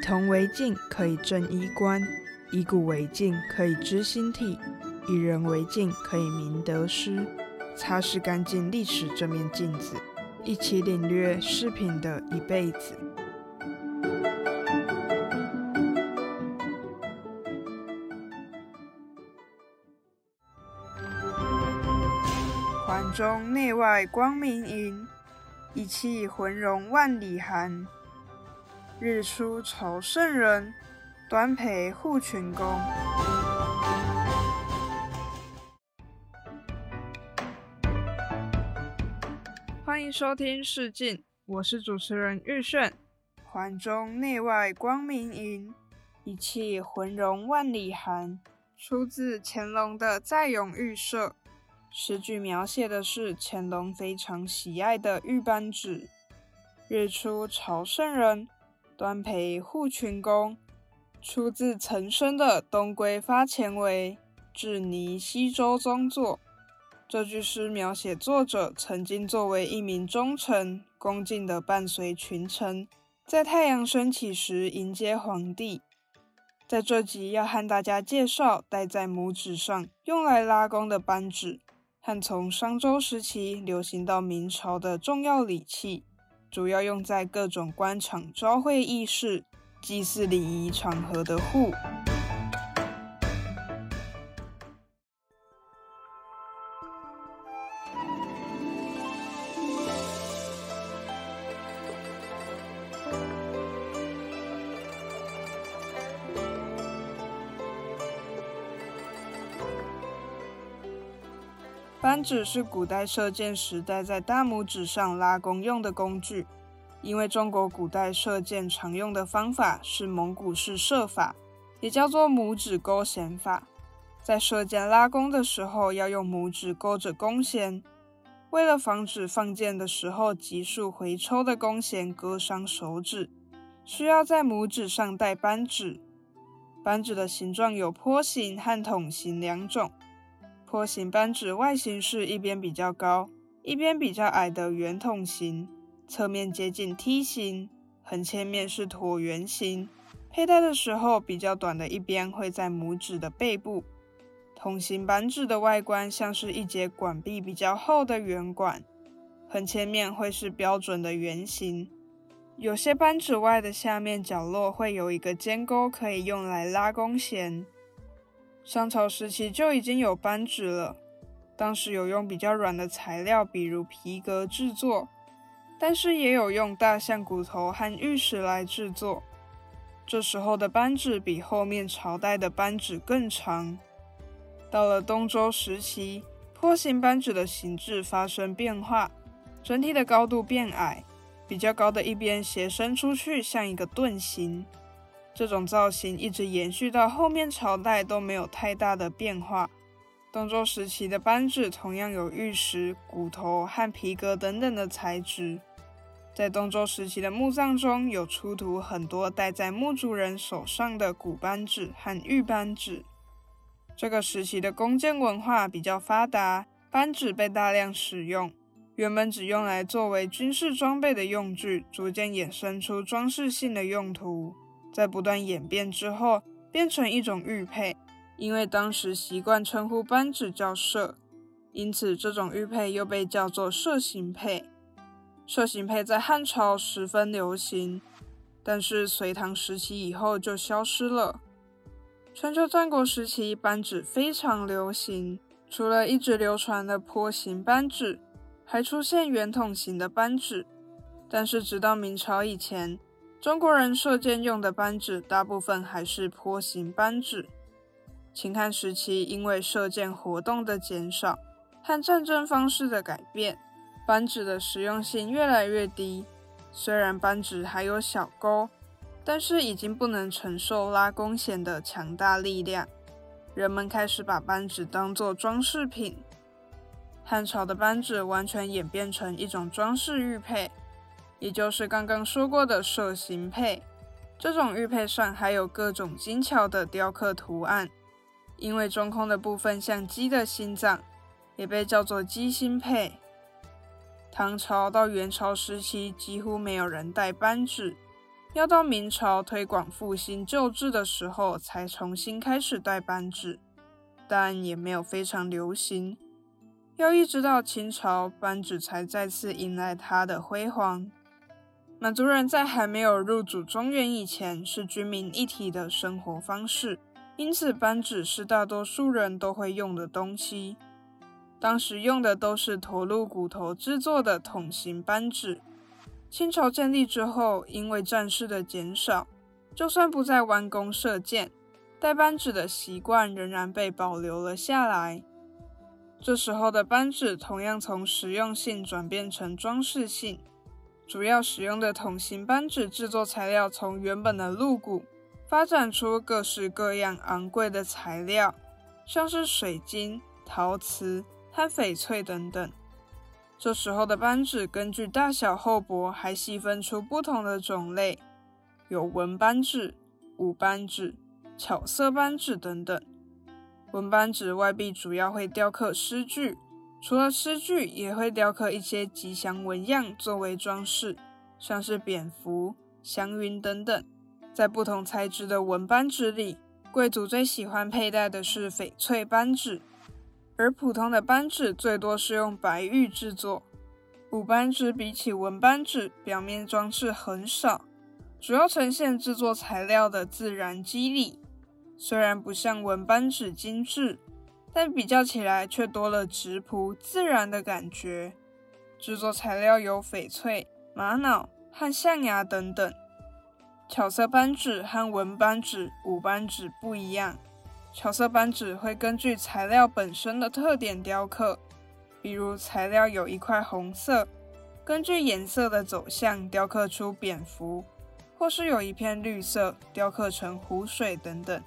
铜为镜，可以正衣冠；以古为镜，可以知兴替；以人为镜，可以明得失。擦拭干净历史这面镜子，一起领略饰品的一辈子。环中内外光明盈，一气浑融万里寒。日出朝圣人，端陪护群公。欢迎收听《试镜》，我是主持人玉炫。环中内外光明盈，一气浑融万里寒。出自乾隆的《再咏玉社》。诗句描写的是乾隆非常喜爱的玉扳指。日出朝圣人，端陪护群公。出自岑参的《东归发前为至泥西周宗作》。这句诗描写作者曾经作为一名忠臣，恭敬地伴随群臣，在太阳升起时迎接皇帝。在这集要和大家介绍戴在拇指上用来拉弓的扳指。和从商周时期流行到明朝的重要礼器，主要用在各种官场朝会议事、祭祀礼仪场合的户。扳指是古代射箭时戴在大拇指上拉弓用的工具。因为中国古代射箭常用的方法是蒙古式射法，也叫做拇指勾弦法。在射箭拉弓的时候，要用拇指勾着弓弦，为了防止放箭的时候急速回抽的弓弦割伤手指，需要在拇指上戴扳指。扳指的形状有坡形和筒形两种。坡形扳指外形是一边比较高、一边比较矮的圆筒形，侧面接近梯形，横切面是椭圆形。佩戴的时候，比较短的一边会在拇指的背部。筒形扳指的外观像是一节管壁比较厚的圆管，横切面会是标准的圆形。有些扳指外的下面角落会有一个尖钩，可以用来拉弓弦。商朝时期就已经有扳指了，当时有用比较软的材料，比如皮革制作，但是也有用大象骨头和玉石来制作。这时候的扳指比后面朝代的扳指更长。到了东周时期，坡形扳指的形制发生变化，整体的高度变矮，比较高的一边斜伸出去，像一个盾形。这种造型一直延续到后面朝代都没有太大的变化。东周时期的扳指同样有玉石、骨头和皮革等等的材质。在东周时期的墓葬中有出土很多戴在墓主人手上的古扳指和玉扳指。这个时期的弓箭文化比较发达，扳指被大量使用。原本只用来作为军事装备的用具，逐渐衍生出装饰性的用途。在不断演变之后，变成一种玉佩。因为当时习惯称呼扳指叫射，因此这种玉佩又被叫做射形佩。射形佩在汉朝十分流行，但是隋唐时期以后就消失了。春秋战国时期，扳指非常流行，除了一直流传的坡形扳指，还出现圆筒形的扳指。但是直到明朝以前。中国人射箭用的扳指大部分还是坡形扳指。秦汉时期，因为射箭活动的减少和战争方式的改变，扳指的实用性越来越低。虽然扳指还有小钩，但是已经不能承受拉弓弦的强大力量。人们开始把扳指当作装饰品。汉朝的扳指完全演变成一种装饰玉佩。也就是刚刚说过的射形佩，这种玉佩上还有各种精巧的雕刻图案，因为中空的部分像鸡的心脏，也被叫做鸡心佩。唐朝到元朝时期，几乎没有人戴扳指，要到明朝推广复兴旧制的时候，才重新开始戴扳指，但也没有非常流行。要一直到清朝，扳指才再次迎来它的辉煌。满族人在还没有入主中原以前，是军民一体的生活方式，因此扳指是大多数人都会用的东西。当时用的都是驼鹿骨头制作的筒形扳指。清朝建立之后，因为战事的减少，就算不再弯弓射箭，带扳指的习惯仍然被保留了下来。这时候的扳指同样从实用性转变成装饰性，主要使用的筒形扳指制作材料从原本的鹿骨发展出各式各样昂贵的材料，像是水晶、陶瓷和翡翠等等。这时候的扳指根据大小厚薄，还细分出不同的种类，有文扳指、武扳指、巧色扳指等等。文扳指外壁主要会雕刻诗句，除了诗句，也会雕刻一些吉祥纹样作为装饰，像是蝙蝠、祥云等等。在不同材质的文扳指里，贵族最喜欢佩戴的是翡翠扳指。而普通的扳指最多是用白玉制作。武扳指比起文扳指，表面装饰很少，主要呈现制作材料的自然肌理。虽然不像文扳指精致，但比较起来却多了质朴自然的感觉。制作材料有翡翠、玛瑙和象牙等等。巧色扳指和文扳指、武扳指不一样。巧色扳指会根据材料本身的特点雕刻，比如材料有一块红色，根据颜色的走向雕刻出蝙蝠，或是有一片绿色，雕刻成湖水等等。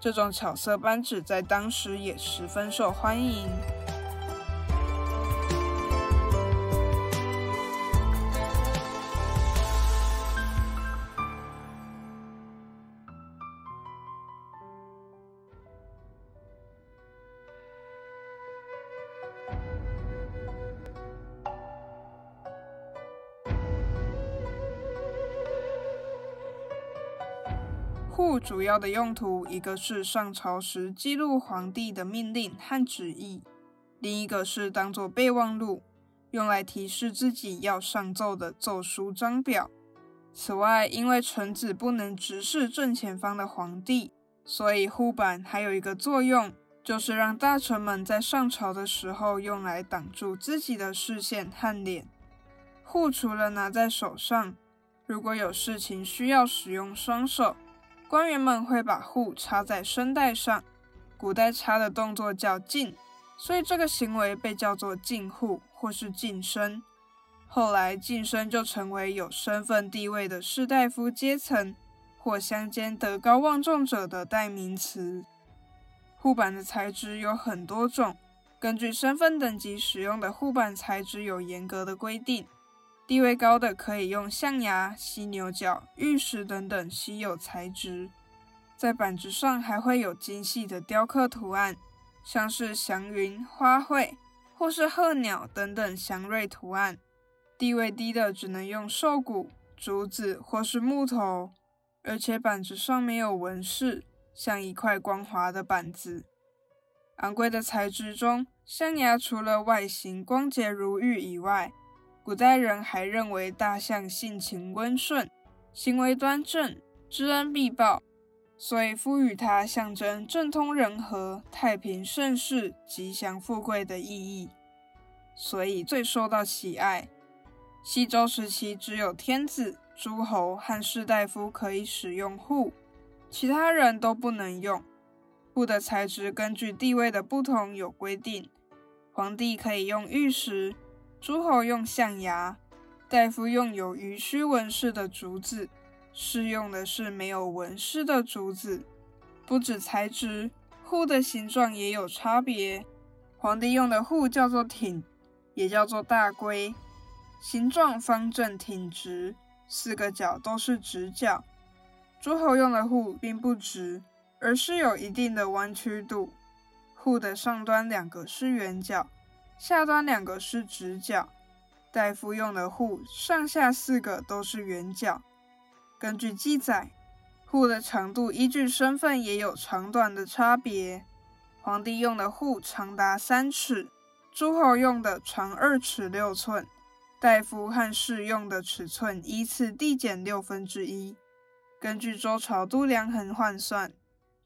这种巧色扳指在当时也十分受欢迎。户主要的用途，一个是上朝时记录皇帝的命令和旨意，另一个是当做备忘录，用来提示自己要上奏的奏书章表。此外，因为臣子不能直视正前方的皇帝，所以护板还有一个作用，就是让大臣们在上朝的时候用来挡住自己的视线和脸。护除了拿在手上，如果有事情需要使用双手。官员们会把户插在声带上，古代插的动作叫进，所以这个行为被叫做进户或是晋升。后来晋升就成为有身份地位的士大夫阶层或乡间德高望重者的代名词。护板的材质有很多种，根据身份等级使用的护板材质有严格的规定。地位高的可以用象牙、犀牛角、玉石等等稀有材质，在板子上还会有精细的雕刻图案，像是祥云、花卉或是鹤鸟等等祥瑞图案。地位低的只能用兽骨、竹子或是木头，而且板子上没有纹饰，像一块光滑的板子。昂贵的材质中，象牙除了外形光洁如玉以外，古代人还认为大象性情温顺，行为端正，知恩必报，所以赋予它象征政通人和、太平盛世、吉祥富贵的意义，所以最受到喜爱。西周时期，只有天子、诸侯和士大夫可以使用户，其他人都不能用。户的材质根据地位的不同有规定，皇帝可以用玉石。诸侯用象牙，大夫用有鱼须纹饰的竹子，适用的是没有纹饰的竹子。不止材质，户的形状也有差别。皇帝用的户叫做挺，也叫做大龟，形状方正挺直，四个角都是直角。诸侯用的户并不直，而是有一定的弯曲度。户的上端两个是圆角。下端两个是直角，大夫用的户上下四个都是圆角。根据记载，户的长度依据身份也有长短的差别。皇帝用的户长达三尺，诸侯用的长二尺六寸，大夫和士用的尺寸依次递减六分之一。根据周朝度量衡换算，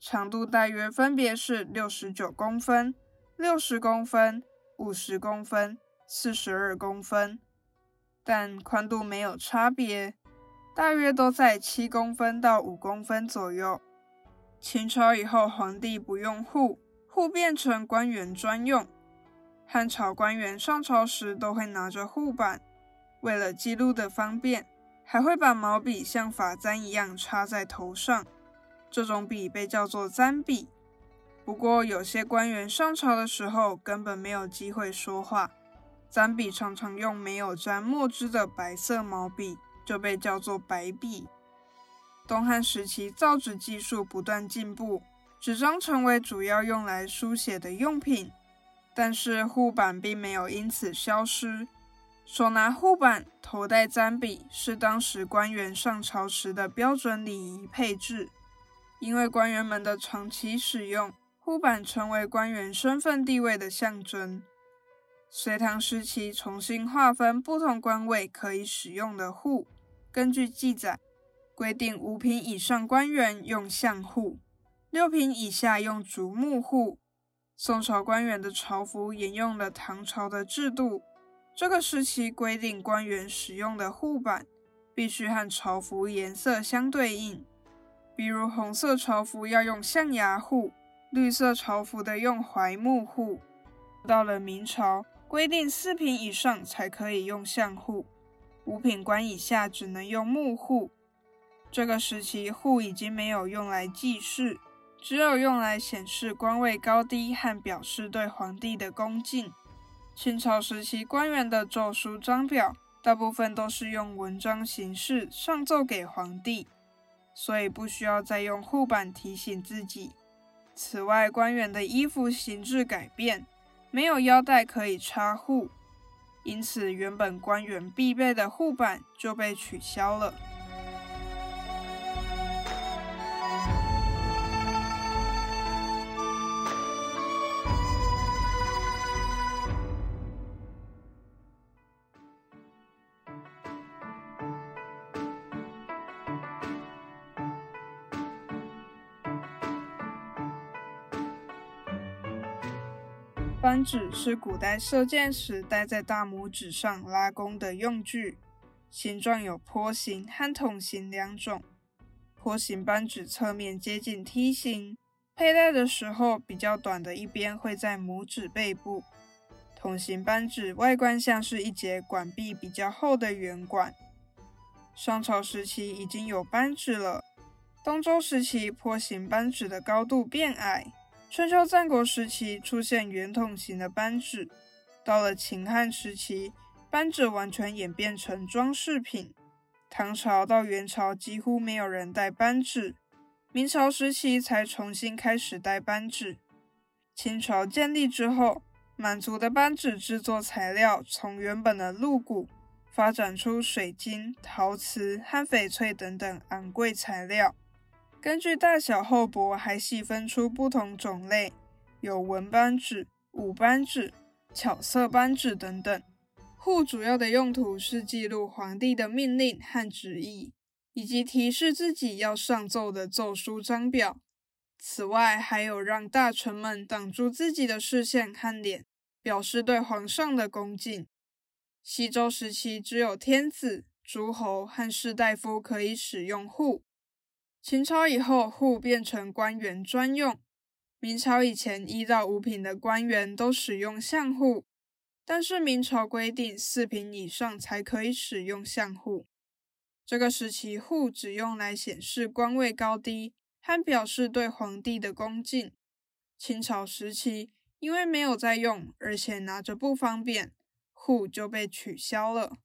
长度大约分别是六十九公分、六十公分、五十公分、四十二公分，但宽度没有差别，大约都在七公分到五公分左右。秦朝以后，皇帝不用户。户变成官员专用，汉朝官员上朝时都会拿着护板，为了记录的方便，还会把毛笔像发簪一样插在头上。这种笔被叫做簪笔。不过，有些官员上朝的时候根本没有机会说话，簪笔常常用没有沾墨汁的白色毛笔，就被叫做白笔。东汉时期，造纸技术不断进步。纸张成为主要用来书写的用品，但是护板并没有因此消失。手拿护板、头戴簪笔是当时官员上朝时的标准礼仪配置。因为官员们的长期使用，护板成为官员身份地位的象征。隋唐时期重新划分不同官位可以使用的户，根据记载规定，五品以上官员用相户。六品以下用竹木户。宋朝官员的朝服沿用了唐朝的制度。这个时期规定，官员使用的护板必须和朝服颜色相对应，比如红色朝服要用象牙护，绿色朝服的用槐木户。到了明朝，规定四品以上才可以用象户，五品官以下只能用木户。这个时期，户已经没有用来记事。只有用来显示官位高低和表示对皇帝的恭敬。清朝时期官员的奏书章表，大部分都是用文章形式上奏给皇帝，所以不需要再用护板提醒自己。此外，官员的衣服形制改变，没有腰带可以插护，因此原本官员必备的护板就被取消了。扳指是古代射箭时戴在大拇指上拉弓的用具，形状有坡形和筒形两种。坡形扳指侧面接近梯形，佩戴的时候比较短的一边会在拇指背部。筒形扳指外观像是一节管壁比较厚的圆管。商朝时期已经有扳指了，东周时期坡形扳指的高度变矮。春秋战国时期出现圆筒形的扳指，到了秦汉时期，扳指完全演变成装饰品。唐朝到元朝几乎没有人戴扳指，明朝时期才重新开始戴扳指。清朝建立之后，满族的扳指制作材料从原本的鹿骨发展出水晶、陶瓷和翡翠等等昂贵材料。根据大小厚薄，还细分出不同种类，有文扳指、武扳指、巧色扳指等等。户主要的用途是记录皇帝的命令和旨意，以及提示自己要上奏的奏书章表。此外，还有让大臣们挡住自己的视线和脸，表示对皇上的恭敬。西周时期，只有天子、诸侯和士大夫可以使用户。秦朝以后，户变成官员专用。明朝以前，一到五品的官员都使用相户，但是明朝规定四品以上才可以使用相户。这个时期，户只用来显示官位高低和表示对皇帝的恭敬。清朝时期，因为没有在用，而且拿着不方便，户就被取消了。